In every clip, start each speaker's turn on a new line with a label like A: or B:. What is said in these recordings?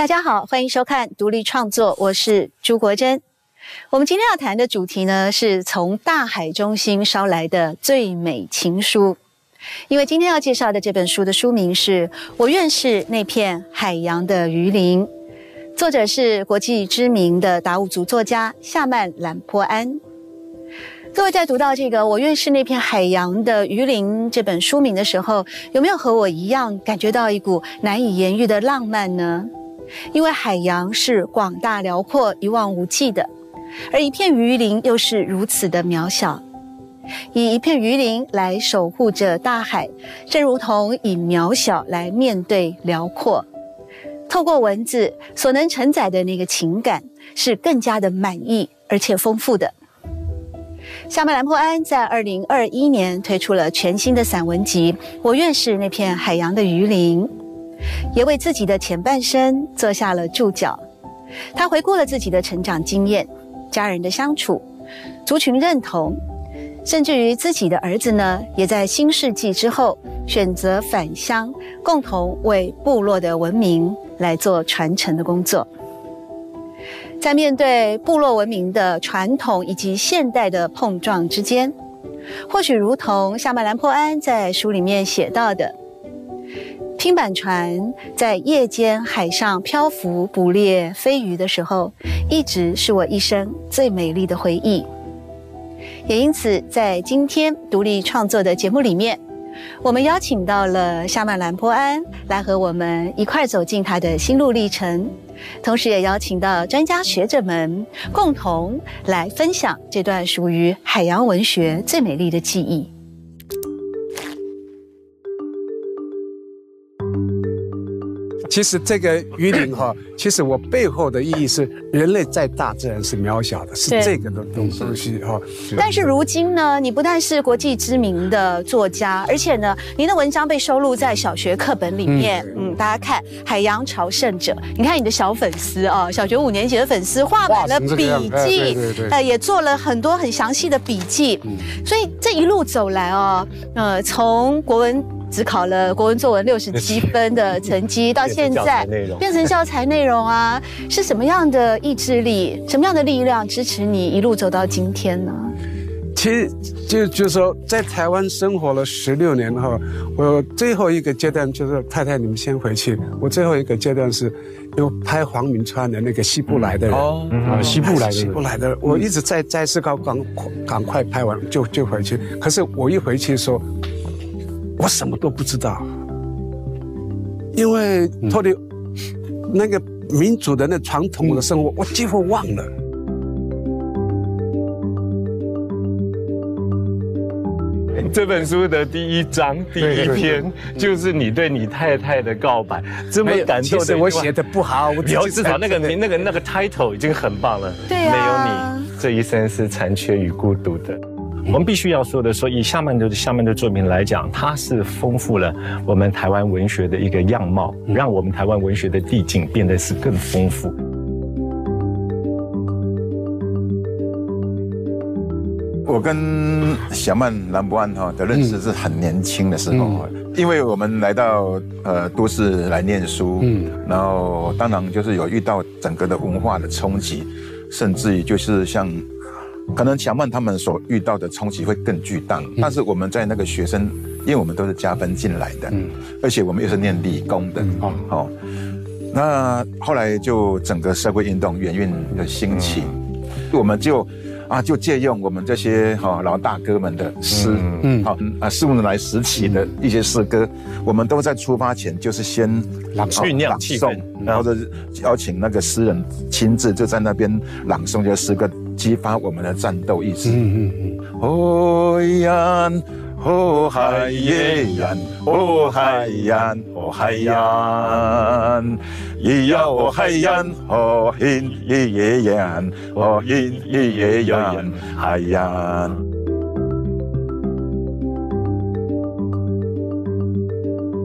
A: 大家好，欢迎收看独立创作，我是朱国珍。我们今天要谈的主题呢，是从大海中心捎来的最美情书。因为今天要介绍的这本书的书名是《我愿是那片海洋的鱼鳞》，作者是国际知名的达悟族作家夏曼兰坡安。各位在读到这个“我愿是那片海洋的鱼鳞”这本书名的时候，有没有和我一样感觉到一股难以言喻的浪漫呢？因为海洋是广大辽阔、一望无际的，而一片鱼鳞又是如此的渺小。以一片鱼鳞来守护着大海，正如同以渺小来面对辽阔。透过文字所能承载的那个情感，是更加的满意而且丰富的。夏曼兰坡安在二零二一年推出了全新的散文集《我愿是那片海洋的鱼鳞》。也为自己的前半生做下了注脚。他回顾了自己的成长经验、家人的相处、族群认同，甚至于自己的儿子呢，也在新世纪之后选择返乡，共同为部落的文明来做传承的工作。在面对部落文明的传统以及现代的碰撞之间，或许如同夏曼兰坡安在书里面写到的。拼板船在夜间海上漂浮、捕猎飞鱼的时候，一直是我一生最美丽的回忆。也因此，在今天独立创作的节目里面，我们邀请到了夏曼兰坡安来和我们一块走进他的心路历程，同时也邀请到专家学者们共同来分享这段属于海洋文学最美丽的记忆。
B: 其实这个鱼鳞哈，其实我背后的意义是，人类在大自然是渺小的，是这个的东东西哈。
A: 但是如今呢，你不但是国际知名的作家，而且呢，您的文章被收录在小学课本里面。嗯，大家看《海洋朝圣者》，你看你的小粉丝啊，小学五年级的粉丝画满了笔记，呃，也做了很多很详细的笔记。所以这一路走来哦，呃，从国文。只考了国文作文六十七分的成绩，到现在变成教材内容啊，是什么样的意志力，什么样的力量支持你一路走到今天呢？
B: 其实就就是说，在台湾生活了十六年后，我最后一个阶段就是太太，你们先回去。我最后一个阶段是，有拍黄明川的那个西部来的人哦，
C: 西部来的
B: 西部来的，我一直在在思考，赶赶快拍完就就回去。可是我一回去说。我什么都不知道，因为脱离那个民主的那传统的生活，我几乎忘了。
C: 这本书的第一章第一篇就是你对你太太的告白，这么感动
B: 的。我写的不好，我
C: 至少那个名、那个那个 title 已经很棒了。
A: 对
C: 没有你，这一生是残缺与孤独的。我们必须要说的，说以夏曼的夏曼的作品来讲，它是丰富了我们台湾文学的一个样貌，让我们台湾文学的地境变得是更丰富。
D: 我跟小曼兰博安哈的认识是很年轻的时候，因为我们来到呃都市来念书，嗯，然后当然就是有遇到整个的文化的冲击，甚至于就是像。可能强曼他们所遇到的冲击会更巨大，但是我们在那个学生，因为我们都是加分进来的，嗯，而且我们又是念理工的，哦，好，那后来就整个社会运动、元运的兴起，我们就。啊，就借用我们这些哈老大哥们的诗，嗯，好啊，四五年来时起的一些诗歌，我们都在出发前就是先
C: 朗诵、朗诵，
D: 然后是邀请那个诗人亲自就在那边朗诵这些诗歌，激发我们的战斗意志。嗯嗯嗯。哦呀。哦海洋，哦海洋，哦海洋，咿呀哦海洋，哦 hin 咿耶洋，哦 hin 咿耶洋，海洋。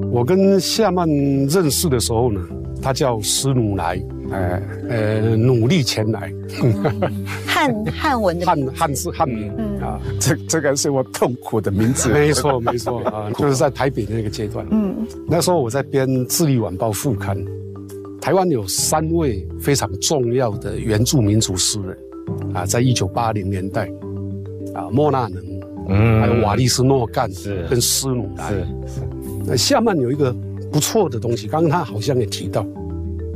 B: 我跟夏曼认识的时候呢，他叫施努来。呃呃，努力前来，
A: 汉汉文的
B: 汉汉字汉名啊，这这个是我痛苦的名字。没错没 错啊，就是在台北的那个阶段，嗯，那时候我在编《智利晚报》副刊，台湾有三位非常重要的原住民族诗人啊，在一九八零年代啊，莫纳能，嗯，还有瓦利斯诺干是跟斯努达是是。那夏曼有一个不错的东西，刚刚他好像也提到，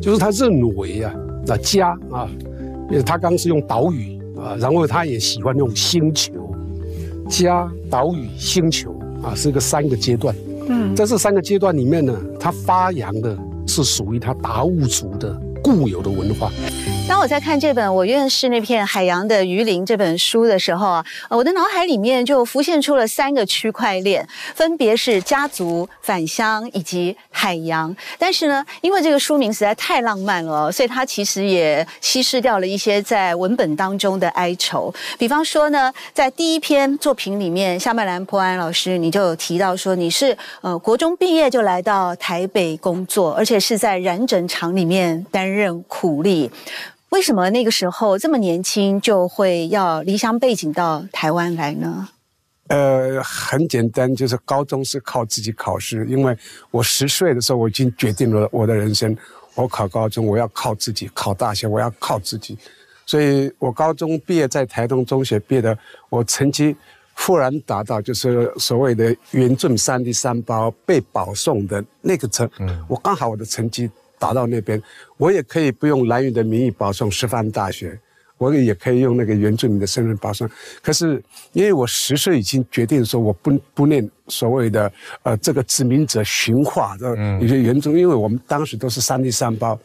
B: 就是他认为啊，那家啊，因为他刚是用岛屿啊，然后他也喜欢用星球，家、岛屿、星球啊，是个三个阶段。嗯，在这三个阶段里面呢，他发扬的是属于他达悟族的固有的文化。
A: 当我在看这本《我愿是那片海洋的鱼鳞》这本书的时候啊，我的脑海里面就浮现出了三个区块链，分别是家族、返乡以及海洋。但是呢，因为这个书名实在太浪漫了，所以它其实也稀释掉了一些在文本当中的哀愁。比方说呢，在第一篇作品里面，夏麦兰坡安老师你就有提到说，你是呃国中毕业就来到台北工作，而且是在染整厂里面担任苦力。为什么那个时候这么年轻就会要离乡背景到台湾来呢？
B: 呃，很简单，就是高中是靠自己考试，因为我十岁的时候我已经决定了我的人生，我考高中我要靠自己，考大学我要靠自己，所以我高中毕业在台东中学毕业的，我成绩忽然达到就是所谓的原准三 D 三包被保送的那个成，我刚好我的成绩。打到那边，我也可以不用蓝云的名义保送师范大学，我也可以用那个原住民的身份保送。可是因为我十岁已经决定说我不不念所谓的呃这个殖民者驯化的一些原住，因为我们当时都是三地三包，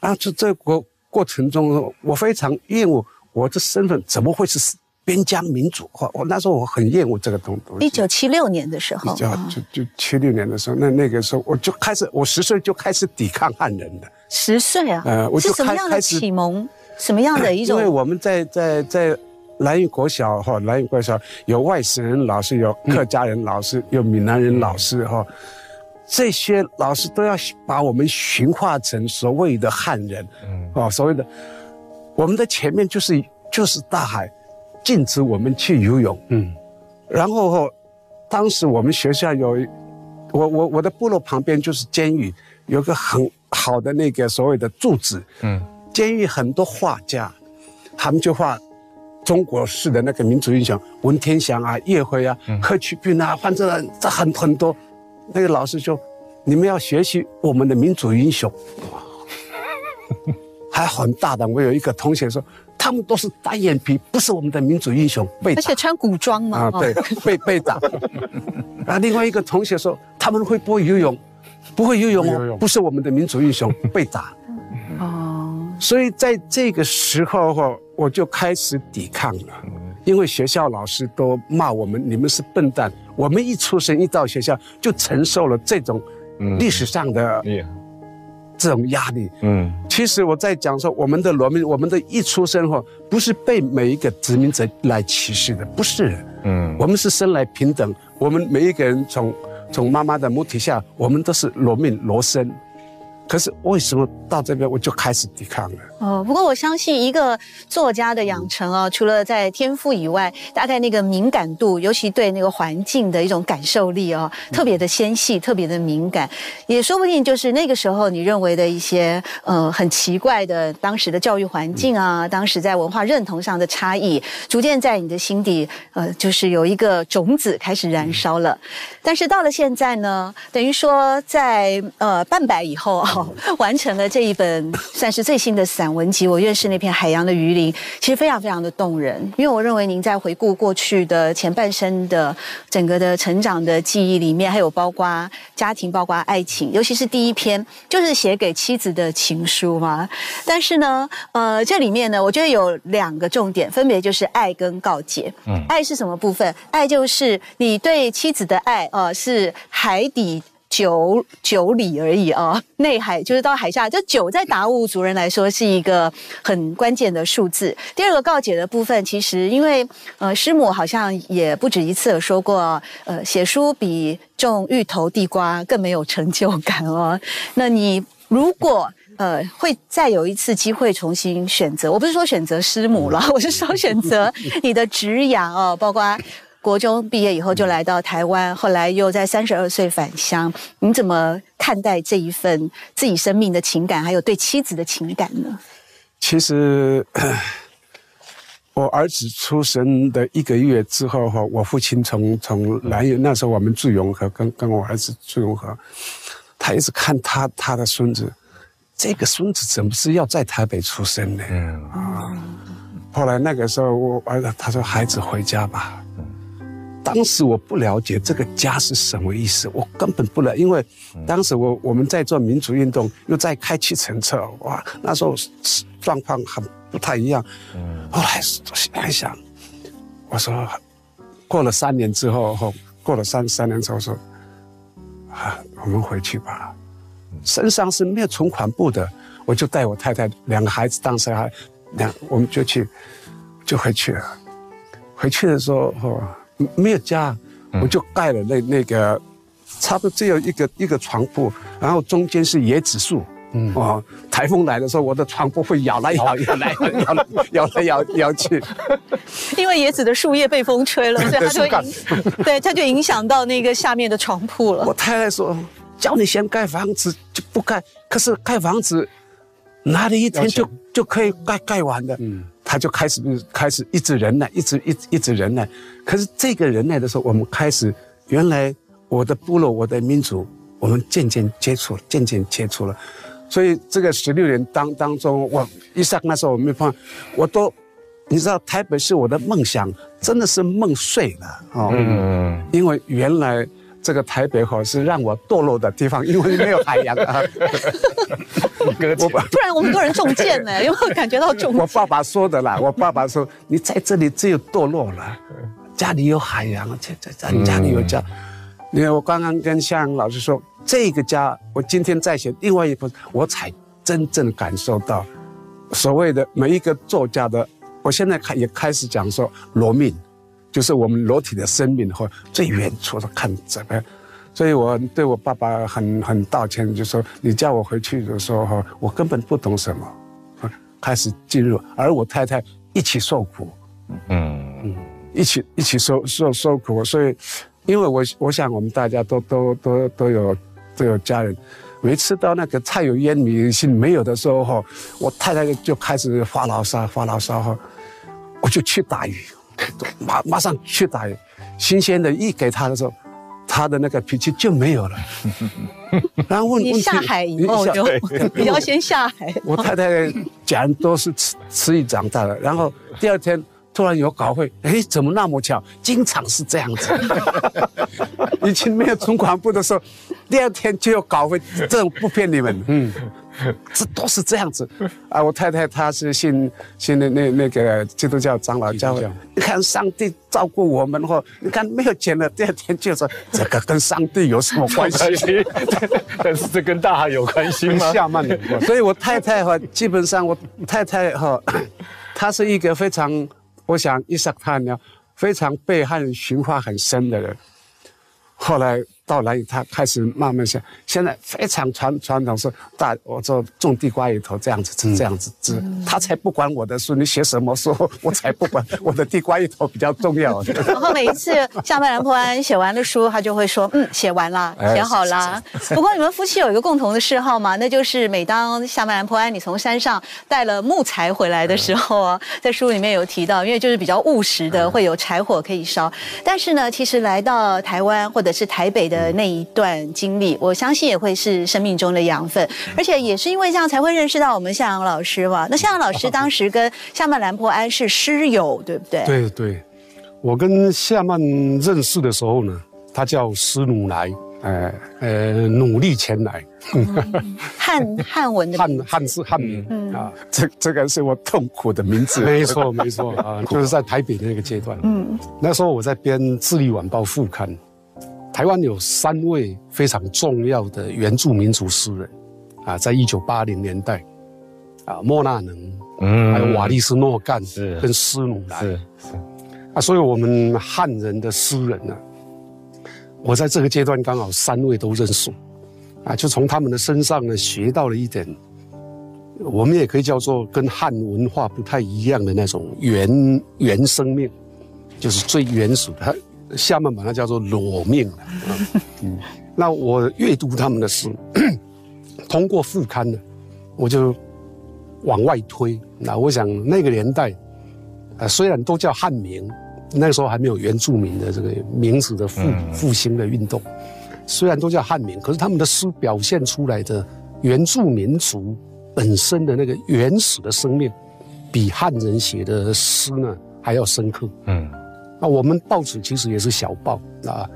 B: 啊，这这过过程中我非常厌恶我的身份怎么会是？边疆民主化，我那时候我很厌恶这个东东
A: 西。一九七六年的时候，
B: 就就七六年的时候，那那个时候我就开始，我十岁就开始抵抗汉人的。
A: 十岁啊？呃，我是什么样的启蒙？什么样的 一种？
B: 因为我们在在在蓝屿国小哈，蓝屿国小有外省人老师，有客家人老师，有闽南人老师哈，这些老师都要把我们驯化成所谓的汉人，嗯，哦，所谓的我们的前面就是就是大海。禁止我们去游泳，嗯，然后当时我们学校有，我我我的部落旁边就是监狱，有个很好的那个所谓的柱子，嗯，监狱很多画家，他们就画中国式的那个民族英雄，文天祥啊、叶辉啊、贺去病啊，反正这很很多，那个老师说，你们要学习我们的民族英雄，还很大胆。我有一个同学说。他们都是单眼皮，不是我们的民族英雄，被
A: 而且穿古装嘛，
B: 啊，对，被被打。啊，另外一个同学说他们会不会游泳，不会游泳哦，不是我们的民族英雄，被打。哦，所以在这个时候哈，我就开始抵抗了，因为学校老师都骂我们，你们是笨蛋。我们一出生一到学校就承受了这种历史上的。这种压力，嗯，其实我在讲说，我们的罗密，我们的一出生后，不是被每一个殖民者来歧视的，不是，嗯，我们是生来平等，我们每一个人从从妈妈的母体下，我们都是罗命罗生。可是为什么到这边我就开始抵抗了？
A: 哦，不过我相信一个作家的养成哦，除了在天赋以外，大概那个敏感度，尤其对那个环境的一种感受力哦，特别的纤细，特别的敏感，也说不定就是那个时候你认为的一些呃很奇怪的当时的教育环境啊，当时在文化认同上的差异，逐渐在你的心底呃就是有一个种子开始燃烧了。但是到了现在呢，等于说在呃半百以后哦。完成了这一本算是最新的散文集，我认识那片海洋的鱼鳞，其实非常非常的动人。因为我认为您在回顾过去的前半生的整个的成长的记忆里面，还有包括家庭、包括爱情，尤其是第一篇就是写给妻子的情书嘛。但是呢，呃，这里面呢，我觉得有两个重点，分别就是爱跟告诫。嗯，爱是什么部分？爱就是你对妻子的爱，呃，是海底。九九里而已啊，内海就是到海下，这九在达悟族人来说是一个很关键的数字。第二个告解的部分，其实因为呃师母好像也不止一次说过，呃写书比种芋头地瓜更没有成就感哦。那你如果呃会再有一次机会重新选择，我不是说选择师母了，我是说选择你的职涯哦，包括。国中毕业以后就来到台湾，后来又在三十二岁返乡，你怎么看待这一份自己生命的情感，还有对妻子的情感呢？
B: 其实，我儿子出生的一个月之后哈，我父亲从从南岳那时候我们住永和，跟跟我儿子住永和，他一直看他他的孙子，这个孙子怎么是要在台北出生呢？嗯啊，后来那个时候我儿子他说孩子回家吧。当时我不了解这个家是什么意思，我根本不了，因为当时我我们在做民主运动，又在开启程车，哇，那时候状况很不太一样。后来想一想，我说过了三年之后，后过了三三年之后说，啊，我们回去吧，身上是没有存款簿的，我就带我太太两个孩子，当时还两，我们就去就回去了。回去的时候，没有家，我就盖了那那个，差不多只有一个一个床铺，然后中间是椰子树。嗯哦，台风来的时候，我的床铺会摇来摇 摇来摇摇来摇摇去。
A: 因为椰子的树叶被风吹了，所以它就影，对，它就影响到那个下面的床铺了。
B: 我太太说，叫你先盖房子就不盖，可是盖房子哪里一天就就可以盖盖完的？嗯。他就开始开始一直忍耐，一直一一直忍耐。可是这个忍耐的时候，我们开始原来我的部落、我的民族，我们渐渐接触，渐渐接触了。所以这个十六年当当中，我一上那时候我没放，我都你知道台北是我的梦想，真的是梦碎了哦。嗯，因为原来。这个台北哈是让我堕落的地方，因为没有海洋啊。
A: 我不然我们多人中箭呢，有没有感觉到中？
B: 我爸爸说的啦，我爸爸说你在这里只有堕落了，家里有海洋，在在在家里有家。你看我刚刚跟向阳老师说，这个家，我今天在写另外一部，我才真正感受到所谓的每一个作家的。我现在开也开始讲说罗命。就是我们裸体的生命和最远处的看怎么，所以我对我爸爸很很道歉，就说你叫我回去的时候哈，我根本不懂什么，开始进入，而我太太一起受苦，嗯嗯，一起一起受受受苦，所以，因为我我想我们大家都都都都有都有家人，每次到那个菜有烟米是没有的时候哈，我太太就开始发牢骚发牢骚哈，我就去打鱼。马马上去打鱼，新鲜的一给他的时候，他的那个脾气就没有了。
A: 然后问你下海以后就你要 先下海。
B: 我太太讲都是吃吃鱼长大的，然后第二天突然有稿会，哎，怎么那么巧？经常是这样子。以前没有存款部的时候，第二天就有稿会，这种不骗你们。嗯。这都是这样子啊！我太太她是信信那那那个基督教长老教会。你看上帝照顾我们后，你看没有钱了，第二天就说这个跟上帝有什么关系？
C: 但是这跟大海有关系吗？
B: 下曼 所以我太太哈，基本上我太太哈，她是一个非常，我想伊萨克呢，非常被汉驯化很深的人。后来。到来，他开始慢慢想，现在非常传传统，是大我做种地瓜一头这样子，是这样子织，他才不管我的书，你写什么书，我才不管，我的地瓜一头比较重要。
A: 然后每一次下半兰坡安写完的书，他就会说，嗯，写完了，写好了。不过你们夫妻有一个共同的嗜好嘛，那就是每当下半兰坡安你从山上带了木材回来的时候啊，在书里面有提到，因为就是比较务实的，会有柴火可以烧。但是呢，其实来到台湾或者是台北的。的那一段经历，我相信也会是生命中的养分，而且也是因为这样才会认识到我们向阳老师嘛。那向阳老师 当时跟夏曼兰坡安是师友，对不对？
E: 对对，我跟夏曼认识的时候呢，他叫施努来，呃呃，努力前来，
A: 汉汉文的
E: 汉汉字汉名啊，
B: 这这个是我痛苦的名字，
E: 没错没错啊，就是在台北的那个阶段，嗯，那时候我在编《智利晚报》副刊。台湾有三位非常重要的原住民族诗人，啊，在一九八零年代，啊，莫纳能，嗯，还有瓦利斯诺干，是。跟斯努兰，是是，啊，所以我们汉人的诗人呢，我在这个阶段刚好三位都认识，啊，就从他们的身上呢学到了一点，我们也可以叫做跟汉文化不太一样的那种原原生命，就是最原始的。厦门把它叫做裸命了。嗯，那我阅读他们的诗，通过副刊呢，我就往外推。那我想那个年代，啊，虽然都叫汉民，那个时候还没有原住民的这个名字的复复兴的运动，虽然都叫汉民，可是他们的诗表现出来的原住民族本身的那个原始的生命，比汉人写的诗呢还要深刻。嗯。那我们报纸其实也是小报啊，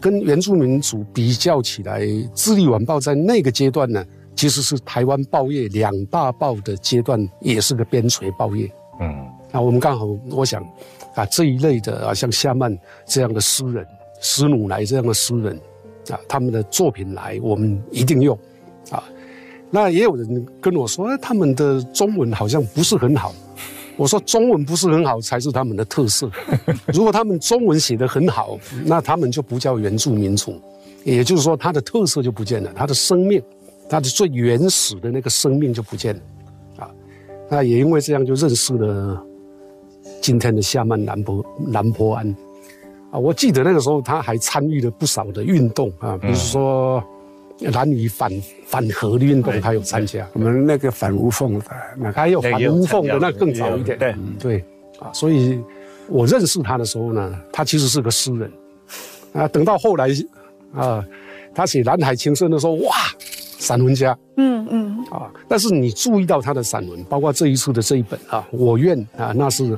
E: 跟原住民族比较起来，《智利晚报》在那个阶段呢，其实是台湾报业两大报的阶段，也是个边陲报业。嗯，那我们刚好，我想啊，这一类的啊，像夏曼这样的诗人，施努莱这样的诗人啊，他们的作品来，我们一定用啊。那也有人跟我说，他们的中文好像不是很好。我说中文不是很好，才是他们的特色。如果他们中文写得很好，那他们就不叫原住民族，也就是说，他的特色就不见了，他的生命，他的最原始的那个生命就不见了。啊，那也因为这样，就认识了今天的夏曼南坡南坡安。啊，我记得那个时候他还参与了不少的运动啊，比如说。男女反反核的运动，他有参加。
B: 我们那个反无缝的，
E: 那还有反无缝的，那更早一点。对对啊，所以我认识他的时候呢，他其实是个诗人啊。等到后来啊，他写《蓝海情深》的时候，哇，散文家。嗯嗯啊，但是你注意到他的散文，包括这一次的这一本啊，《我愿》啊，那是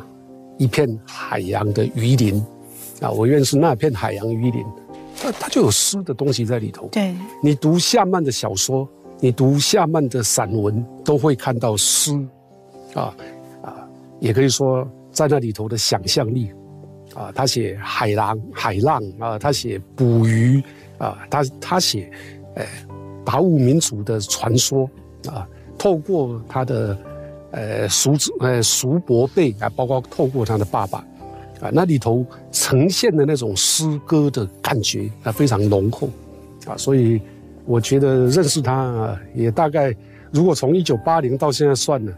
E: 一片海洋的鱼鳞啊，我愿是那片海洋鱼鳞。它它就有诗的东西在里头。
A: 对，
E: 你读夏曼的小说，你读夏曼的散文，都会看到诗，啊啊，也可以说在那里头的想象力，啊，他写海浪海浪啊，他写捕鱼啊，他他写，呃，达悟民族的传说啊，透过他的，呃，叔子呃叔伯辈啊，包括透过他的爸爸。啊，那里头呈现的那种诗歌的感觉啊，非常浓厚，啊，所以我觉得认识他啊，也大概如果从一九八零到现在算呢，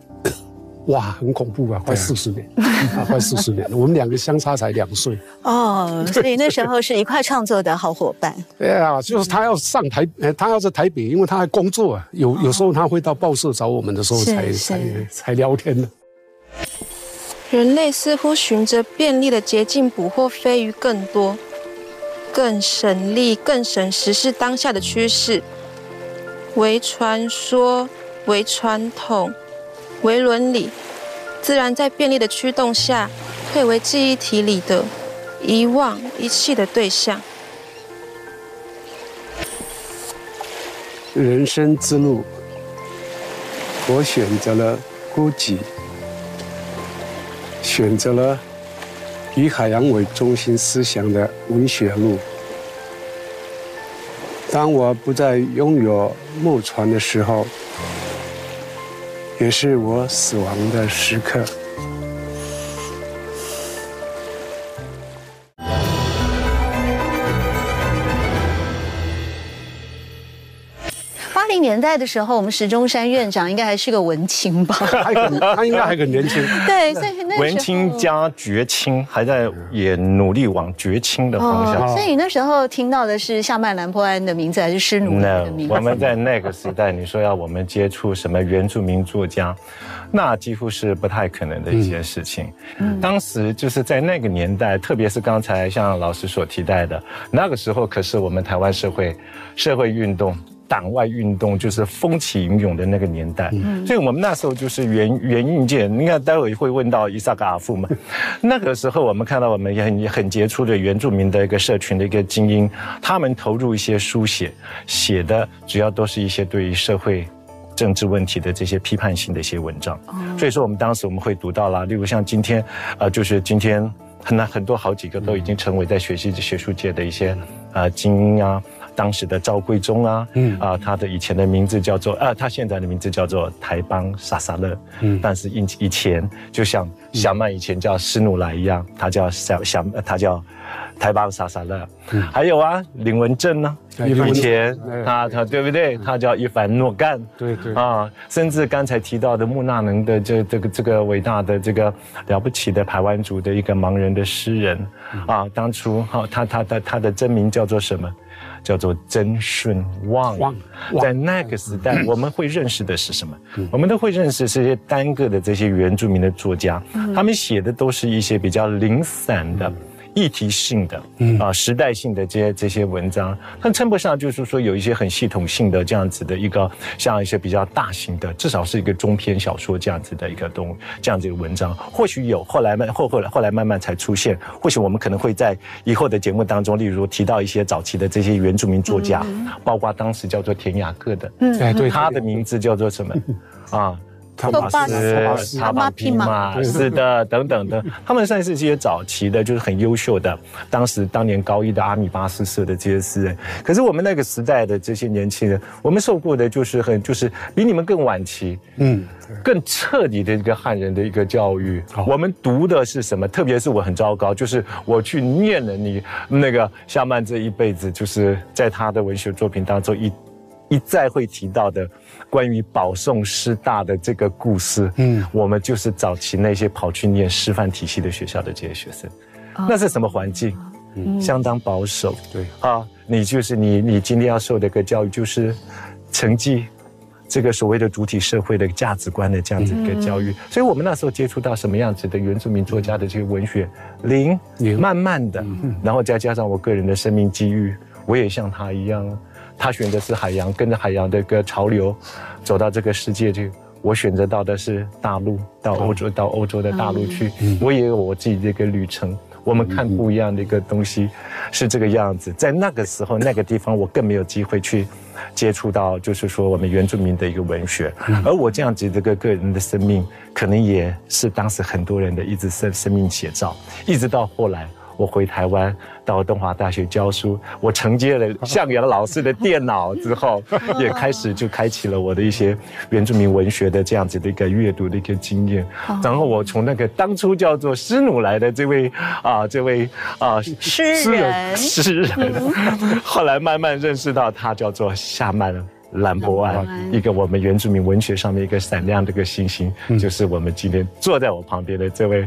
E: 哇，很恐怖啊，快四十年，啊，快四十年了，我们两个相差才两岁
A: 哦，所以那时候是一块创作的好伙伴。
E: 对啊，就是他要上台，他要在台北，因为他还工作啊，有有时候他会到报社找我们的时候才才才聊天呢。
F: 人类似乎循着便利的捷径捕获飞鱼更多、更省力、更省时是当下的趋势。为传说、为传统、为伦理，自然在便利的驱动下，退为记忆体里的遗忘、遗弃的对象。
B: 人生之路，我选择了孤寂。选择了以海洋为中心思想的文学路。当我不再拥有木船的时候，也是我死亡的时刻。
A: 年代的时候，我们石中山院长应该还是个文青吧？
E: 他应该还很年轻。
A: 对，所以那
C: 文青加绝青，还在也努力往绝青的方向。
A: 所以你那时候听到的是夏曼兰坡安的名字，还是施努的名字？
C: 我们在那个时代，你说要我们接触什么原住民作家，那几乎是不太可能的一件事情。当时就是在那个年代，特别是刚才像老师所提到的，那个时候可是我们台湾社会社会运动。党外运动就是风起云涌的那个年代，所以我们那时候就是原原硬件。你看，待会会问到伊萨格阿夫嘛？那个时候我们看到我们也很很杰出的原住民的一个社群的一个精英，他们投入一些书写，写的主要都是一些对于社会政治问题的这些批判性的一些文章。所以说，我们当时我们会读到了，例如像今天，呃，就是今天很很多好几个都已经成为在学习学术界的一些呃精英啊。当时的赵贵忠啊，嗯。啊，他的以前的名字叫做啊，他现在的名字叫做台邦萨萨勒，嗯，但是以以前就像小曼以前叫施努莱一样，他叫小小，他叫。台邦萨萨勒，还有啊，林文正呢？以前他他对不对？他叫伊凡诺干，
E: 对对。啊，
C: 甚至刚才提到的穆纳能的这这个这个伟大的这个了不起的台湾族的一个盲人的诗人。啊，当初哈他他的他的真名叫做什么？叫做曾顺旺。在那个时代，我们会认识的是什么？我们都会认识这些单个的这些原住民的作家，他们写的都是一些比较零散的。议题性的，啊，时代性的这些这些文章，它称不上，就是说有一些很系统性的这样子的一个，像一些比较大型的，至少是一个中篇小说这样子的一个东，这样子的文章，或许有，后来慢后后来后来慢慢才出现，或许我们可能会在以后的节目当中，例如提到一些早期的这些原住民作家，包括当时叫做田雅各的，嗯，对，他的名字叫做什么，啊。托马斯、塔马皮马，是的，等等的，他们算是这些早期的，就是很优秀的，当时当年高一的阿米巴斯社的这些诗人。可是我们那个时代的这些年轻人，我们受过的就是很，就是比你们更晚期，嗯，更彻底的一个汉人的一个教育。我们读的是什么？特别是我很糟糕，就是我去念了你那个夏曼这一辈子，就是在他的文学作品当中一。一再会提到的关于保送师大的这个故事，嗯，我们就是早期那些跑去念师范体系的学校的这些学生，那是什么环境？嗯，相当保守。
E: 对啊，
C: 你就是你，你今天要受的一个教育就是成绩，这个所谓的主体社会的价值观的这样子一个教育。所以我们那时候接触到什么样子的原住民作家的这个文学，零，慢慢的，然后再加上我个人的生命机遇，我也像他一样。他选择是海洋，跟着海洋的一个潮流，走到这个世界去。我选择到的是大陆，到欧洲，到欧洲的大陆去。我也有我自己的一个旅程。我们看不一样的一个东西，是这个样子。在那个时候，那个地方，我更没有机会去接触到，就是说我们原住民的一个文学。而我这样子这个个人的生命，可能也是当时很多人的一直生生命写照，一直到后来。我回台湾到东华大学教书，我承接了向阳老师的电脑之后，也开始就开启了我的一些原住民文学的这样子的一个阅读的一个经验。然后我从那个当初叫做施努来的这位啊，这位啊
A: 诗人，
C: 诗人，后来慢慢认识到他叫做夏曼。兰博安，一个我们原住民文学上面一个闪亮的一个星星，就是我们今天坐在我旁边的这位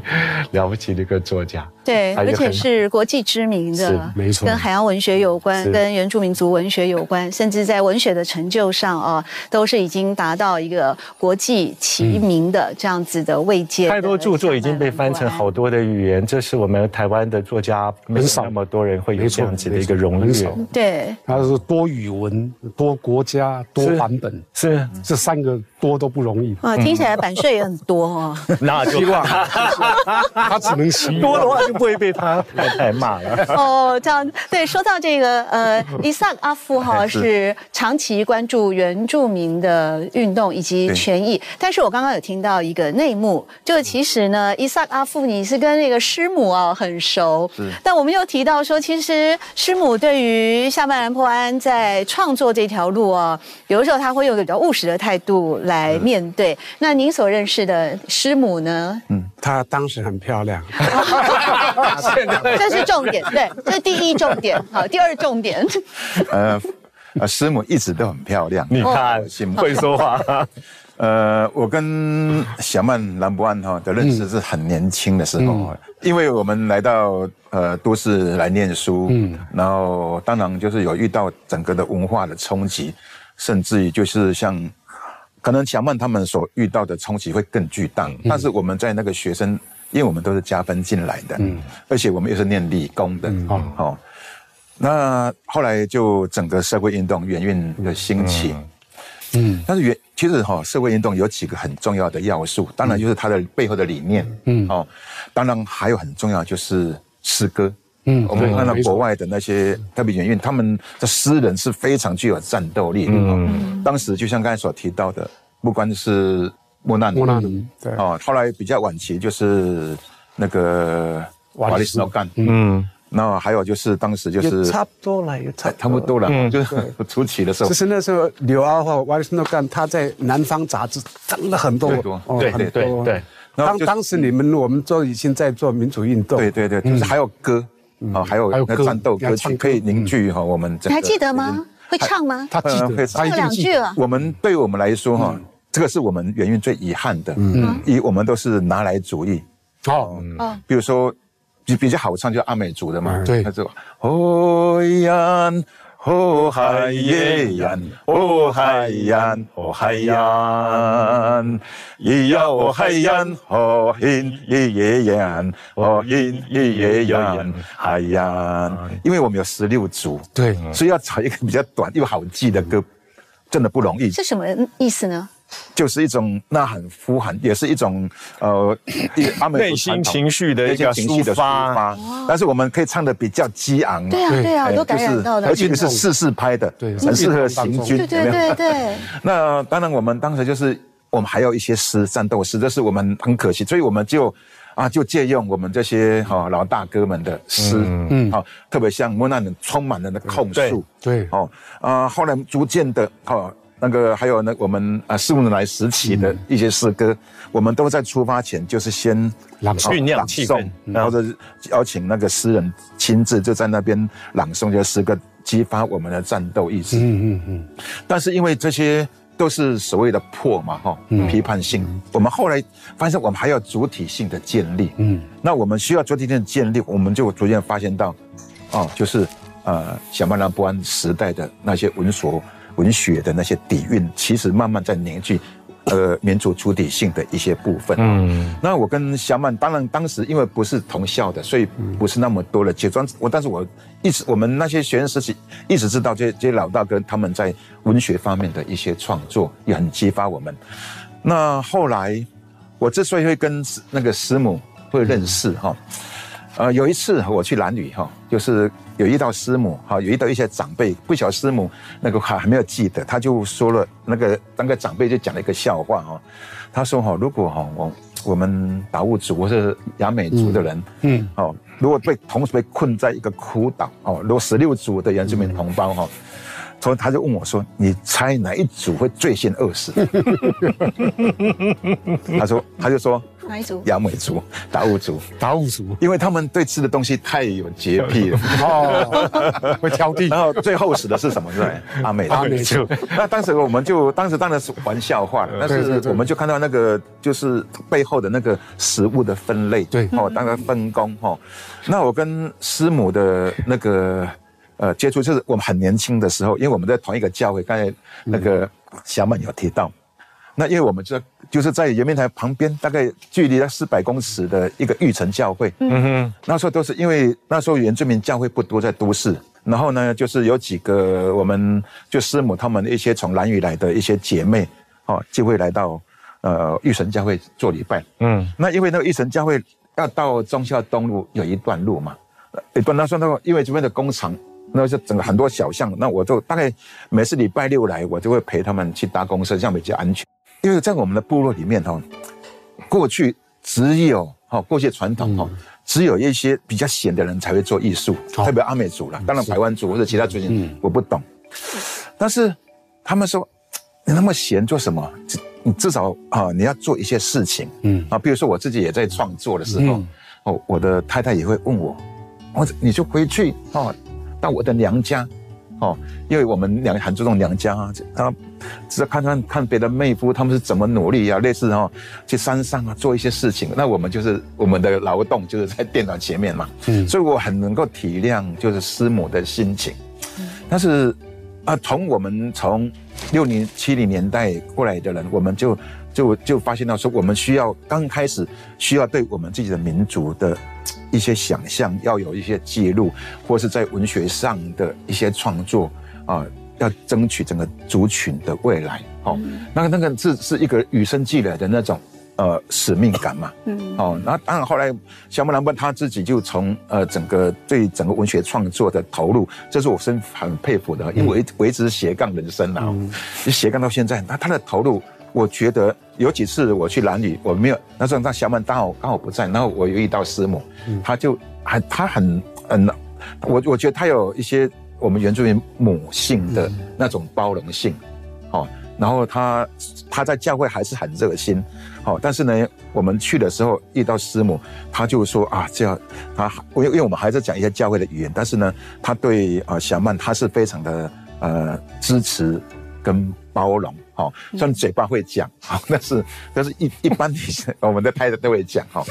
C: 了不起的一个作家。
A: 对，而且是国际知名
E: 的，没错，
A: 跟海洋文学有关，跟原住民族文学有关，甚至在文学的成就上啊，都是已经达到一个国际齐名的这样子的位阶。
C: 太多著作已经被翻成好多的语言，这是我们台湾的作家没少那么多人会有这样子的一个荣誉。
A: 对，
E: 他是多语文、多国家。多版本
C: 是
E: 这三个多都不容易
A: 啊！听起来版税也很多哦。
C: 那
E: 希望 他只能希
C: 多的话就不会被他太太骂了。哦，
A: 这样对。说到这个呃，伊萨克阿夫哈是长期关注原住民的运动以及权益，但是我刚刚有听到一个内幕，就其实呢，伊萨克阿夫你是跟那个师母啊很熟，但我们又提到说，其实师母对于下半兰坡安在创作这条路啊。有的时候他会用一个比较务实的态度来面对。那您所认识的师母呢？嗯，
B: 她当时很漂亮。
A: 这是重点，对，这是第一重点。好，第二重点。呃，
D: 呃，师母一直都很漂亮。
C: 你看，会说话。
D: 呃，我跟小曼兰博安哈的认识是很年轻的时候，因为我们来到呃都市来念书，嗯，然后当然就是有遇到整个的文化的冲击。甚至于就是像，可能小曼他们所遇到的冲击会更巨大，但是我们在那个学生，因为我们都是加分进来的，嗯，而且我们又是念理工的，哦，那后来就整个社会运动元运的兴起，嗯，但是原其实哈社会运动有几个很重要的要素，当然就是它的背后的理念，嗯，哦，当然还有很重要就是诗歌。嗯，我们看到国外的那些特别演员，他们的诗人是非常具有战斗力的。嗯，当时就像刚才所提到的，不光是莫纳莫纳尼，对。哦，后来比较晚期就是那个瓦利斯诺干，嗯，那还有就是当时就是
B: 差不多了，也差
D: 差不多了，就是初期的时候。
B: 就，是那时候刘阿华、瓦利斯诺干他在《南方》杂志登了很多
D: 对多，
C: 对
B: 很
C: 对对对。
D: 然后就是
B: 当当时你们我们都已经在做民主运动，
D: 对对对，就是还有歌，啊，还有
E: 还有歌
D: 那战斗歌曲可以凝聚哈我们整个。
A: 你还记得吗？会唱吗？
E: 他记得，
D: 呃会
A: 唱两。句啊。
D: 我们对我们来说哈，这个是我们园运最遗憾的，嗯，一我们都是拿来主义，
E: 哦，
A: 哦，
D: 比如说比比较好唱，就阿美族的嘛，
E: 对
D: 他说哦 yan。哦海耶 yan，哦海 yan，哦海 yan，咿呀哦海 yan，哦 hin 咿耶 yan，哦 hin 咿耶 yan，海 yan。因为我们有十六组，
E: 对，
D: 所以要找一个比较短又好记的歌，真的不容易。
A: 是什么意思呢？
D: 就是一种呐喊、呼喊，也是一种呃 一阿美族
C: 内心情绪的一个
D: 情绪的抒
C: 抒发。
D: 发。但是我们可以唱的比较激昂，
A: 对啊，
E: 对。
A: 对啊，都感染到的。
D: 而且是四四拍的，
E: 对
D: 很适合行军，
A: 对对对对，
D: 那当然，我们当时就是我们还有一些诗、战斗诗，这是我们很可惜，所以我们就啊就借用我们这些哈、老大哥们的诗，嗯，好、特别像莫那人充满了的控诉，
E: 对，
D: 哦啊、后来逐渐的哦。那个还有呢，我们啊四五年来时期的一些诗歌，我们都在出发前就是先
E: 朗诵
D: 朗诵，然后是邀请那个诗人亲自就在那边朗诵这些诗歌，激发我们的战斗意志。
E: 嗯嗯嗯，
D: 但是因为这些都是所谓的破嘛，哈，批判性，我们后来发现我们还要主体性的建立，嗯，那我们需要主体性的建立，我们就逐渐发现到，哦，就是呃小曼拉波安时代的那些文所文学的那些底蕴，其实慢慢在凝聚。呃，民族主体性的一些部分。嗯，那我跟小曼，当然当时因为不是同校的，所以不是那么多的接触。我但是我一直我们那些学生时期一直知道这这些老大哥他们在文学方面的一些创作，也很激发我们。那后来我之所以会跟那个师母会认识哈，呃，有一次我去兰屿哈，就是有遇到师母哈，有遇到一些长辈，不晓得师母那个还还没有记得，他就说了那个那个长辈就讲了一个笑话哈，他说哈，如果哈我我们达悟族或是雅美族的人，嗯，哦，如果被同时被困在一个枯岛哦，如果十六族的原住民同胞哈。所以他就问我说：“你猜哪一组会最先饿死？” 他说：“他就说
A: 哪一组？
D: 雅美族、达悟族，
E: 达悟族
D: 因为他们对吃的东西太有洁癖了。
E: 哦，会挑剔
D: 然，后最后死的是什么？对，阿美
E: 阿美族。
D: 那当时我们就当时当然是玩笑话了，但是我们就看到那个就是背后的那个食物的分类，
E: 对
D: 哦，当然分工哦。那我跟师母的那个呃接触，就是我们很年轻的时候，因为我们在同一个教会，刚才那个小满有提到。那因为我们这就是在圆明台旁边，大概距离了四百公尺的一个玉成教会。嗯哼，那时候都是因为那时候原住民教会不多在都市，然后呢，就是有几个我们就师母他们一些从兰屿来的一些姐妹，哦，就会来到呃玉成教会做礼拜。嗯，那因为那个玉成教会要到忠孝东路有一段路嘛，呃一段那时候那个因为这边的工厂。那是整个很多小巷，那我就大概每次礼拜六来，我就会陪他们去搭公车，这样比较安全。因为在我们的部落里面哈，过去只有哈过去传统哈，只有一些比较闲的人才会做艺术，特别阿美族啦，当然台湾族或者其他族群我不懂，但是他们说你那么闲做什么？你至少啊你要做一些事情，嗯。啊，比如说我自己也在创作的时候，哦，我的太太也会问我，我你就回去哦，到我的娘家。哦，因为我们两很注重娘家啊，他只是看看看别的妹夫他们是怎么努力啊，类似哦，去山上啊做一些事情，那我们就是我们的劳动就是在电脑前面嘛，嗯，所以我很能够体谅就是师母的心情，但是啊，从我们从六零七零年代过来的人，我们就就就发现到说，我们需要刚开始需要对我们自己的民族的一些想象要有一些记录，或是在文学上的一些创作啊，要争取整个族群的未来。哦，那个那个是是一个与生俱来的那种呃使命感嘛。嗯。哦，那当然后来小木兰波他自己就从呃整个对整个文学创作的投入，这是我深很佩服的，因为我一直斜杠人生啊，斜杠到现在，那他的投入。我觉得有几次我去兰屿，我没有那时候那小满刚好刚好不在，然后我有遇到师母，他就很他很很我我觉得他有一些我们原住民母性的那种包容性，哦，然后他他在教会还是很热心，哦，但是呢，我们去的时候遇到师母，他就说啊，这样他因为因为我们还在讲一些教会的语言，但是呢，他对啊小曼他是非常的呃支持跟包容。好，虽然嘴巴会讲，好，但是但是一一般女生我们在拍的都会讲，哈。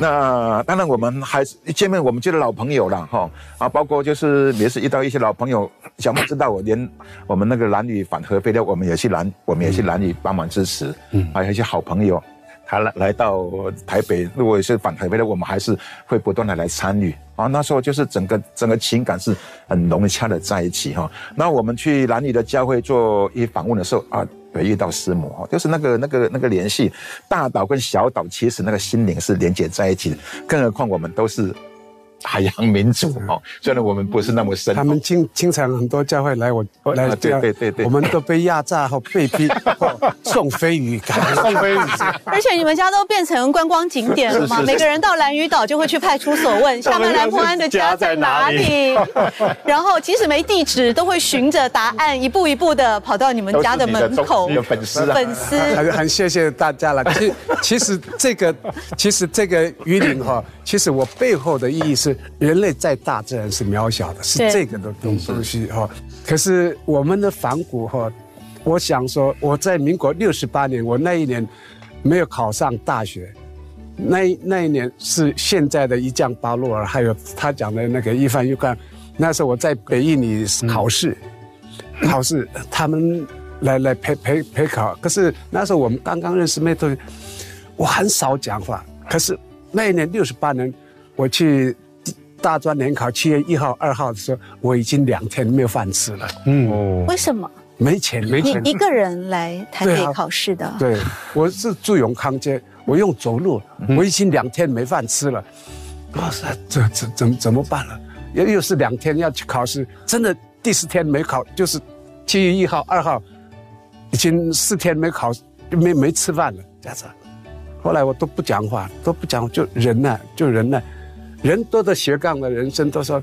D: 那当然我们还是一见面，我们就是老朋友了，哈。啊，包括就是也是遇到一些老朋友，小梦知道我连我们那个男女反核废料，我们也去男，我们也去男女帮忙支持，嗯，还有一些好朋友。他来来到台北，如果是反台北的，我们还是会不断的来参与啊。那时候就是整个整个情感是很融洽的在一起哈。那我们去男女的教会做一访问的时候啊，对，遇到师母哈，就是那个那个那个联系，大岛跟小岛其实那个心灵是连接在一起的，更何况我们都是。海洋民族哦，虽然我们不是那么深，
B: 他们经经常很多教会来我来
D: 对对对对，
B: 我们都被压榨和被逼 送飞鱼，送飞鱼。
A: 而且你们家都变成观光景点了吗？每个人到蓝屿岛就会去派出所问厦门蓝坡安的家在哪里，然后即使没地址，都会循着答案一步一步的跑到你们家的门口。
D: 有粉丝啊，
A: 粉丝，
B: 很很谢谢大家了。其其实这个其实这个鱼鳞哈，其实我背后的意义是。人类在大自然是渺小的，是这个的东东西哈。可是我们的反骨哈，我想说，我在民国六十八年，我那一年没有考上大学，那那一年是现在的一将巴洛尔，还有他讲的那个一帆又干。那时候我在北印里考试，考试他们来来陪陪陪考。可是那时候我们刚刚认识没多久，我很少讲话。可是那一年六十八年。我去大专联考七月一号、二号的时候，我已经两天没有饭吃了。
A: 嗯，为什么？
B: 没钱，没钱。
A: 你一个人来台北考试的？
B: 对，我是住永康街，我用走路，我已经两天没饭吃了。哇塞，这这怎怎么办了？又又是两天要去考试，真的第四天没考，就是七月一号、二号，已经四天没考，没没吃饭了，这样子。后来我都不讲话，都不讲，就忍耐，就忍耐。人多的斜杠的人生都说，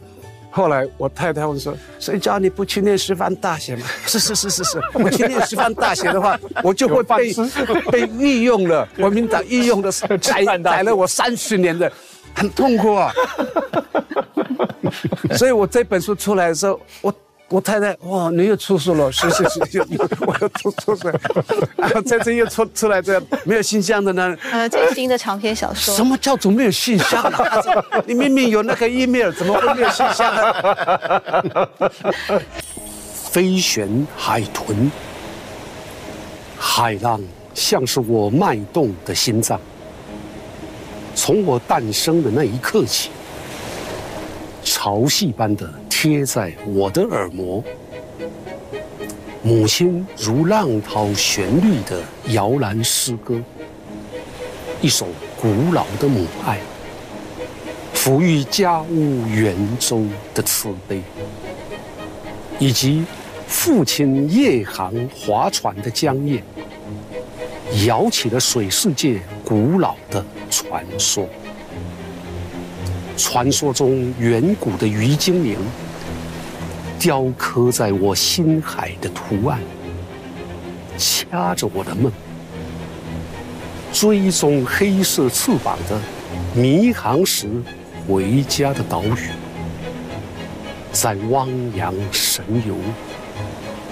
B: 后来我太太问说：“谁叫你不去念师范大学嘛？” 是是是是是，我去念师范大学的话，我就会被 被御用了。国民党御用的宰宰了我三十年的，很痛苦啊。所以我这本书出来的时候，我。我太太，哇，你又出书了，是是是，又我又出出书，然后这次又出出来这没有信箱的呢？
A: 呃，最新的长篇小说。
B: 什么叫做没有信箱呢？你明明有那个 email，怎么会没有信箱呢？飞旋海豚，海浪像是我脉动的心脏，从我诞生的那一刻起，潮汐般的。贴在我的耳膜，母亲如浪涛旋律的摇篮诗歌，一首古老的母爱，抚育家务圆周的慈悲，以及父亲夜航划船的江夜，摇起了水世界古老的传说。传说中远古的鱼精灵。雕刻在我心海的图案，掐着我的梦，追踪黑色翅膀的迷航时回家的岛屿，在汪洋神游，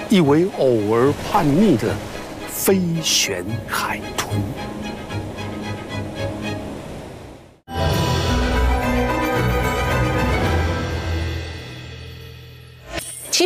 B: 亦为偶尔叛逆的飞旋海豚。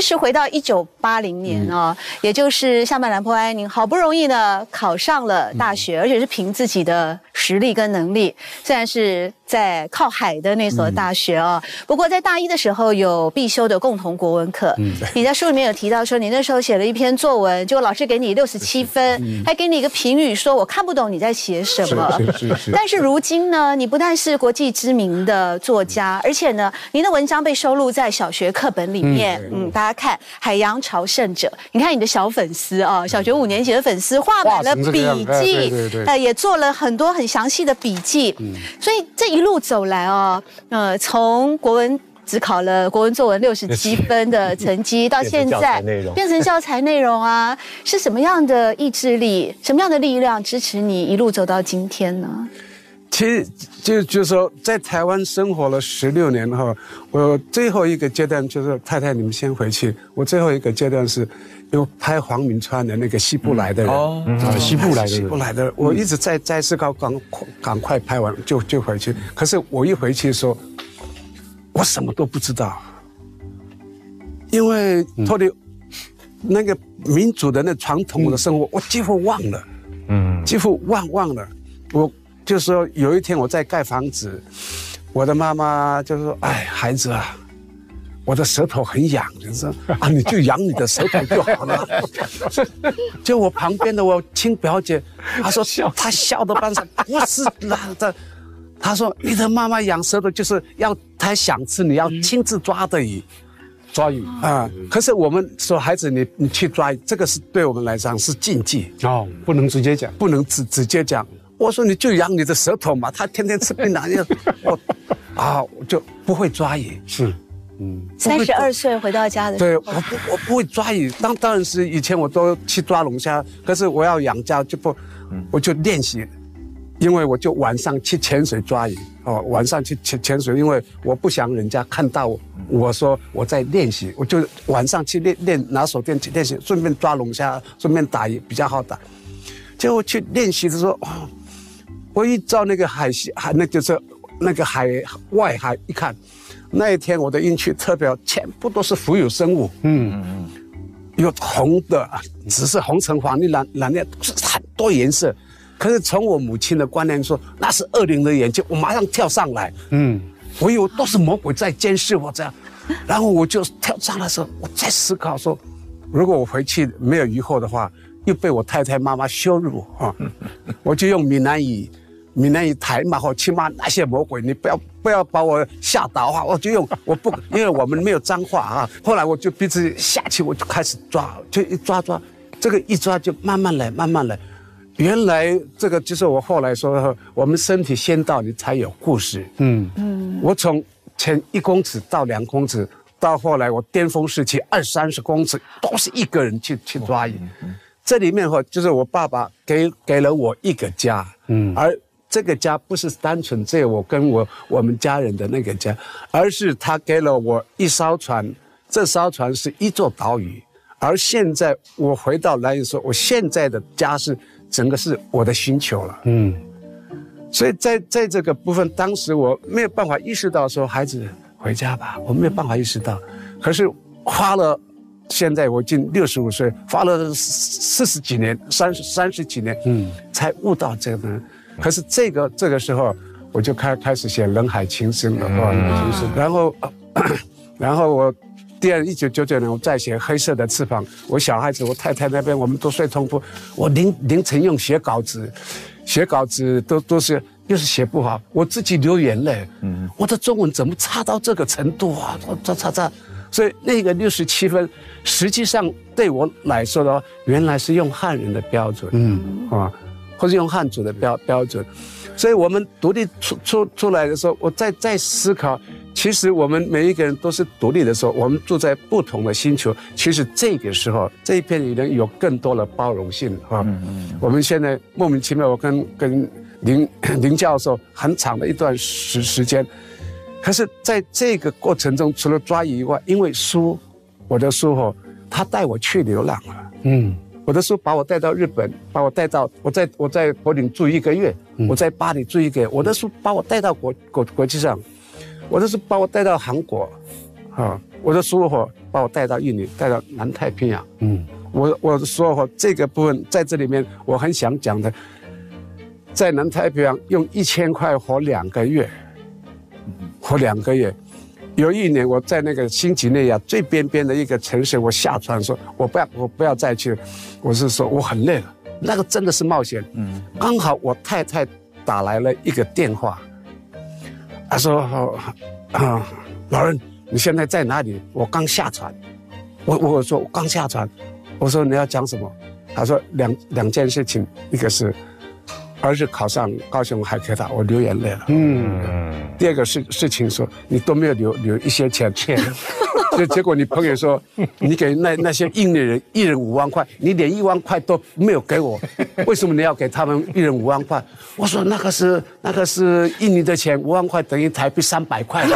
A: 其实回到一九八零年哦，也就是夏曼兰坡安宁好不容易呢考上了大学，而且是凭自己的实力跟能力，虽然是。在靠海的那所大学哦，不过在大一的时候有必修的共同国文课。嗯，你在书里面有提到说，你那时候写了一篇作文，结果老师给你六十七分，还给你一个评语，说我看不懂你在写什么。是是是。但是如今呢，你不但是国际知名的作家，而且呢，您的文章被收录在小学课本里面。嗯，大家看《海洋朝圣者》，你看你的小粉丝啊，小学五年级的粉丝画满了笔记，对对呃，也做了很多很详细的笔记。嗯，所以这一。一路走来哦，呃，从国文只考了国文作文六十七分的成绩，到现在变成教材内容啊，是什么样的意志力，什么样的力量支持你一路走到今天呢？
B: 其实就就是说，在台湾生活了十六年后，我最后一个阶段就是太太，你们先回去。我最后一个阶段是，有拍黄明川的那个西部来的人，哦，
E: 西部来的，
B: 西部来的。我一直在在思考，赶赶快拍完就就回去。可是我一回去说，我什么都不知道，因为脱离那个民主的那传统的生活，我几乎忘了，嗯，几乎忘忘了。我。就是说，有一天我在盖房子，我的妈妈就说：“哎，孩子啊，我的舌头很痒，就说啊，你就养你的舌头就好了。”就我旁边的我亲表姐，她说 笑，她笑的半死，不是那的，她说你的妈妈养舌头就是要她想吃，你要亲自抓的鱼，
E: 抓鱼
B: 啊。可是我们说孩子，你你去抓，这个是对我们来讲是禁忌
E: 哦，不能直接讲，
B: 不能直直接讲。我说你就养你的舌头嘛，他天天吃槟榔药，我啊我就不会抓鱼。
E: 是，
A: 嗯，三十二岁回到家的时候，
B: 对，我不我不会抓鱼。当当然是以前我都去抓龙虾，可是我要养家就不，我就练习，因为我就晚上去潜水抓鱼哦，晚上去潜潜水，因为我不想人家看到我说我在练习，我就晚上去练练拿手电去练习，顺便抓龙虾，顺便打鱼比较好打。结果去练习的时候。我一照那个海西海，那就是那个海外海一看，那一天我的运气特别好，全部都是浮游生物，嗯嗯嗯，有红的，只是红橙黄绿蓝蓝的，是很多颜色。可是从我母亲的观念说，那是恶灵的眼睛，我马上跳上来，嗯，我以为都是魔鬼在监视我这样，然后我就跳上来的时候，我在思考说，如果我回去没有鱼货的话，又被我太太妈妈羞辱啊，我就用闽南语。闽南语台嘛，或起码那些魔鬼，你不要不要把我吓倒啊！我就用我不，因为我们没有脏话啊。后来我就鼻子下去，我就开始抓，就一抓抓，这个一抓就慢慢来，慢慢来。原来这个就是我后来说，我们身体先到，你才有故事。嗯嗯。我从前一公尺到两公尺，到后来我巅峰时期二三十公尺，都是一个人去去抓鱼。这里面哈，就是我爸爸给给了我一个家，嗯，而。这个家不是单纯只有我跟我我们家人的那个家，而是他给了我一艘船，这艘船是一座岛屿。而现在我回到兰屿说，我现在的家是整个是我的星球了。嗯，所以在在这个部分，当时我没有办法意识到说孩子回家吧，我没有办法意识到。可是花了，现在我已经六十五岁，花了四十几年，三十三十几年，嗯，才悟到这个。可是这个这个时候，我就开开始写《人海情深》了，嗯、哦，情深，然后，然后我第二一九九九年我再写《黑色的翅膀》，我小孩子，我太太那边我们都睡通铺，我凌凌晨用写稿子，写稿子都都是又是写不好，我自己流眼泪，嗯，我的中文怎么差到这个程度啊？差差差，所以那个六十七分，实际上对我来说的话，原来是用汉人的标准，嗯，啊。或是用汉族的标标准，所以我们独立出出出来的时候，我在在思考，其实我们每一个人都是独立的时候，我们住在不同的星球，其实这个时候这一片里能有更多的包容性啊。嗯嗯。我们现在莫名其妙，我跟跟林 林教授很长的一段时时间，可是在这个过程中，除了抓鱼以外，因为书，我的书哦，他带我去流浪了。嗯。我的书把我带到日本，把我带到我在我在柏林住一个月，我在巴黎住一个月。我的书把我带到国国国际上，我的书把我带到韩国，啊，我的书哈把我带到印尼，带到南太平洋。嗯，我我说哈这个部分在这里面我很想讲的，在南太平洋用一千块活两个月，活两个月。有一年，我在那个新几内亚最边边的一个城市，我下船说：“我不要，我不要再去。”我是说我很累了，那个真的是冒险。嗯，刚好我太太打来了一个电话，她说：“啊，老人，你现在在哪里？我刚下船。”我我说我刚下船。我说你要讲什么？他说两两件事情，一个是儿子考上高雄海科大，我流眼泪了。嗯，第二个事事情说，你都没有留留一些钱钱，结 结果你朋友说，你给那那些印尼人一人五万块，你连一万块都没有给我，为什么你要给他们一人五万块？我说那个是那个是印尼的钱，五万块等于台币三百块。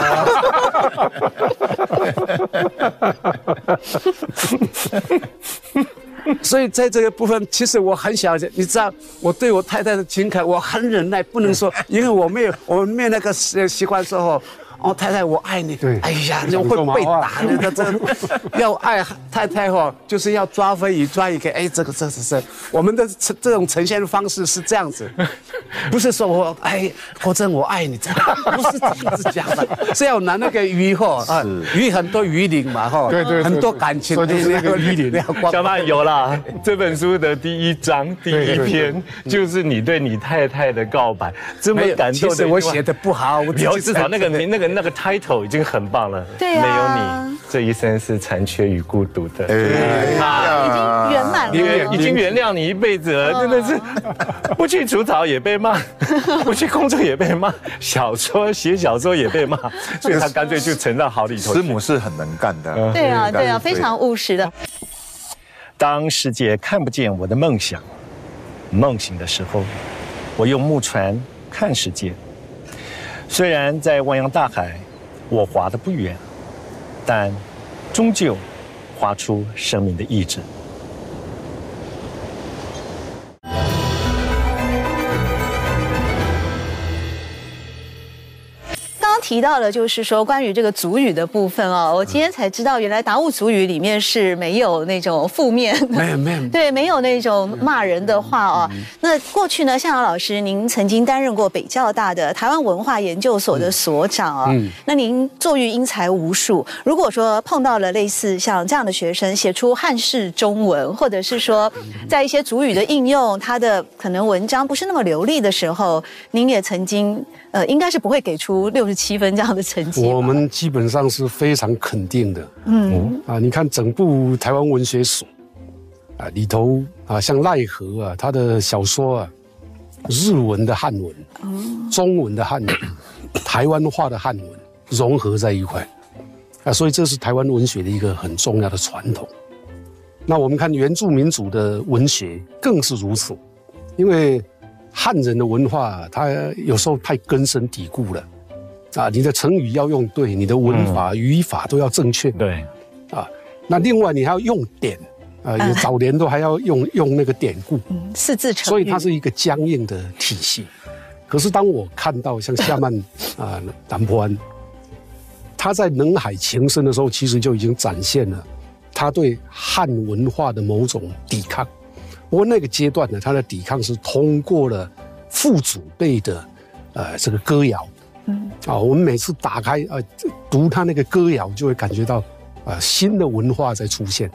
B: 所以在这个部分，其实我很小心，你知道，我对我太太的情感，我很忍耐，不能说，因为我没有，我没有那个习习惯之后。哦，太太，我爱你。对，哎呀，就会被打的。他这 要爱太太哦，就是要抓飞鱼抓一个。哎，这个这是这我们的呈这种呈现的方式是这样子，不是说我哎，国珍我爱你，不是这样子讲的，是要拿那个鱼哈啊，鱼很多鱼鳞嘛哈，
E: 对对，
B: 很多感情的那个鱼鳞。
C: 小曼有了这本书的第一章第一篇，就是你对你太太的告白，这么感动的。
B: 其实我写的不好，我
C: 至少那个名那个。那个 title 已经很棒了，没有你，这一生是残缺与孤独的，
A: 已经圆满了，
C: 已经原谅你一辈子了，真的是不去除草也被骂，不去工作也被骂，小说写小说也被骂，所以他干脆就沉到好里头。
D: 师母是很能干的，
A: 对啊，对啊，非常务实的。
C: 当世界看不见我的梦想，梦醒的时候，我用木船看世界。虽然在汪洋大海，我划得不远，但终究划出生命的意志。
A: 提到了，就是说关于这个族语的部分哦，我今天才知道，原来达悟族语里面是没有那种负面，
B: 没有没有，
A: 对，没有那种骂人的话哦。那过去呢，向阳老师，您曾经担任过北教大的台湾文化研究所的所长啊，那您作育英才无数。如果说碰到了类似像这样的学生，写出汉式中文，或者是说在一些族语的应用，他的可能文章不是那么流利的时候，您也曾经。呃，应该是不会给出六十七分这样的成绩。
E: 我们基本上是非常肯定的。嗯啊，你看整部台湾文学史啊，里头啊，像奈何啊，他的小说啊，日文的汉文，中文的汉文，台湾话的汉文融合在一块啊，所以这是台湾文学的一个很重要的传统。那我们看原住民族的文学更是如此，因为。汉人的文化，它有时候太根深蒂固了，啊，你的成语要用对，你的文法语法都要正确，
C: 对，
E: 啊，那另外你还要用典，啊，早年都还要用用那个典故，
A: 四字成语。
E: 所以它是一个僵硬的体系。可是当我看到像夏曼 啊、南坡安，他在能海情深的时候，其实就已经展现了他对汉文化的某种抵抗。不过那个阶段呢，他的抵抗是通过了父祖辈的，呃，这个歌谣，嗯，啊，我们每次打开呃读他那个歌谣，就会感觉到啊新的文化在出现，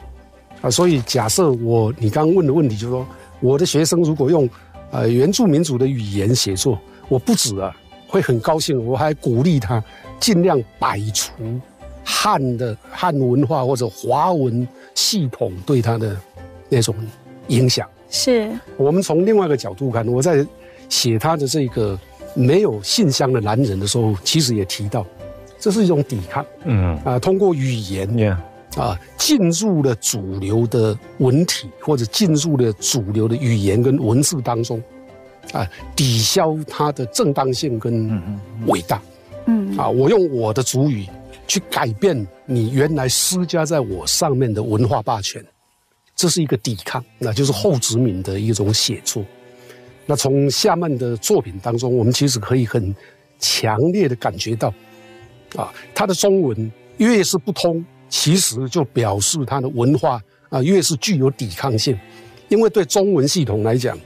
E: 啊，所以假设我你刚刚问的问题就是说，我的学生如果用呃原住民族的语言写作，我不止啊会很高兴，我还鼓励他尽量摆除汉的汉文化或者华文系统对他的那种。影响。
A: 是。
E: 我们从另外一个角度看，我在写他的这个没有信箱的男人的时候，其实也提到，这是一种抵抗，嗯。啊，通过语言啊进入了主流的文体或者进入了主流的语言跟文字当中，啊，抵消它的正当性跟伟大，嗯。啊，我用我的主语去改变你原来施加在我上面的文化霸权。这是一个抵抗，那就是后殖民的一种写作。那从夏曼的作品当中，我们其实可以很强烈的感觉到，啊，他的中文越是不通，其实就表示他的文化啊越是具有抵抗性，因为对中文系统来讲，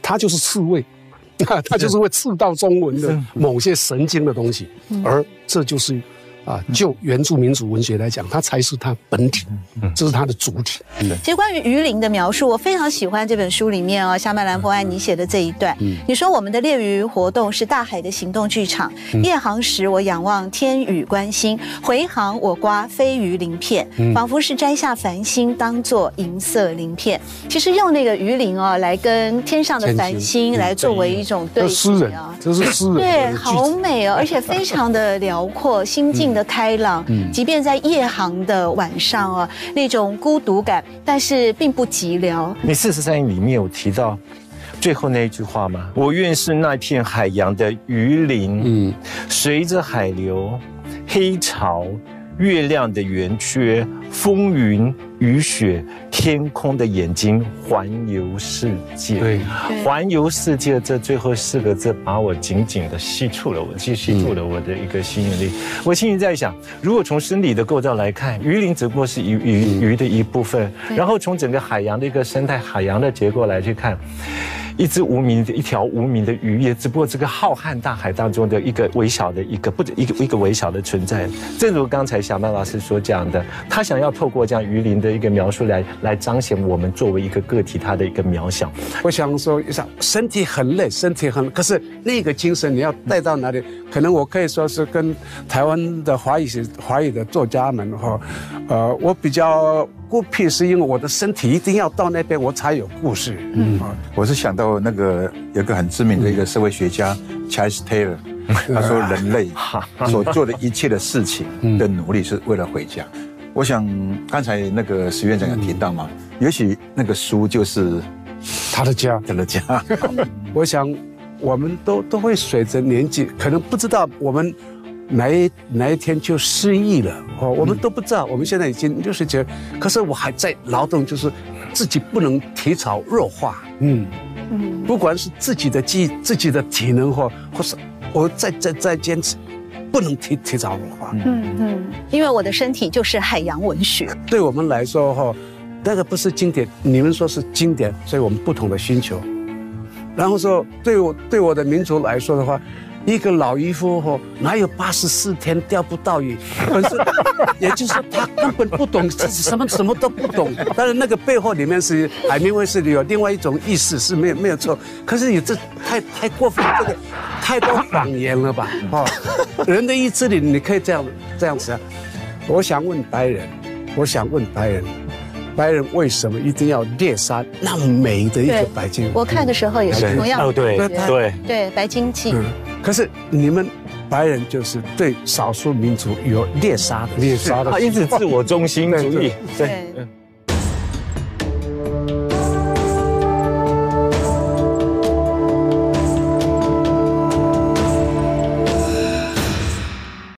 E: 它就是刺猬，它就是会刺到中文的某些神经的东西，而这就是啊，就原住民族文学来讲，它才是它本体，这是它的主体。
A: 其实关于鱼鳞的描述，我非常喜欢这本书里面哦，夏曼兰博爱你写的这一段。你说我们的猎鱼活动是大海的行动剧场，夜航时我仰望天宇观星，回航我刮飞鱼鳞片，仿佛是摘下繁星当做银色鳞片。其实用那个鱼鳞哦，来跟天上的繁星来作为一种对
E: 诗人啊，这是诗人，
A: 对，好美哦，而且非常的辽阔，心境的开朗。嗯，即便在夜航的晚上啊，那种孤独感，但是并不寂寥。
C: 你四十三里面有提到最后那一句话吗？我愿是那片海洋的鱼鳞，嗯，随着海流、黑潮。月亮的圆缺，风云雨雪，天空的眼睛，环游世界。
E: 对，
C: 环游世界这最后四个字，把我紧紧的吸住了，我吸吸住了我的一个吸引力。我心里在想，如果从生理的构造来看，鱼鳞只不过是鱼鱼鱼的一部分，然后从整个海洋的一个生态、海洋的结构来去看。一只无名的一条无名的鱼，也只不过这个浩瀚大海当中的一个微小的一个不一个一个微小的存在。正如刚才小曼老师所讲的，他想要透过这样鱼鳞的一个描述来来彰显我们作为一个个体他的一个渺小。
B: 我想说一下，身体很累，身体很，可是那个精神你要带到哪里？可能我可以说是跟台湾的华语华语的作家们哈，呃，我比较。孤僻是因为我的身体一定要到那边，我才有故事。嗯，
D: 我是想到那个有个很知名的一个社会学家 Charles Taylor，他说人类 所做的一切的事情的努力是为了回家。我想刚才那个石院长有提到嘛，也许那个书就是
E: 他的家，
D: 他的家。
B: 我想我们都都会随着年纪，可能不知道我们。哪一哪一天就失忆了哦，我们都不知道。我们现在已经六十几，可是我还在劳动，就是自己不能体草弱化。嗯嗯，不管是自己的记自己的体能或或是我再再再坚持，不能提提早文化。嗯
A: 嗯，因为我的身体就是海洋文学。
B: 对我们来说哈，那个不是经典，你们说是经典，所以我们不同的需求。然后说对我对我的民族来说的话。一个老渔夫吼，哪有八十四天钓不到鱼？可是，也就是说他根本不懂，什么什么都不懂。但是那个背后里面是海明威是有另外一种意思，是没有没有错。可是你这太太过分，这个太多谎言了吧？哦，人的意志力你可以这样这样子啊。我想问白人，我想问白人，白人为什么一定要猎杀那么美的一个白鲸？
A: 我看的时候也是同样。
C: 哦，对对
A: 对，白鲸记。
B: 可是你们白人就是对少数民族有猎杀的
E: 猎杀的，
C: 他一直自我中心主义，对。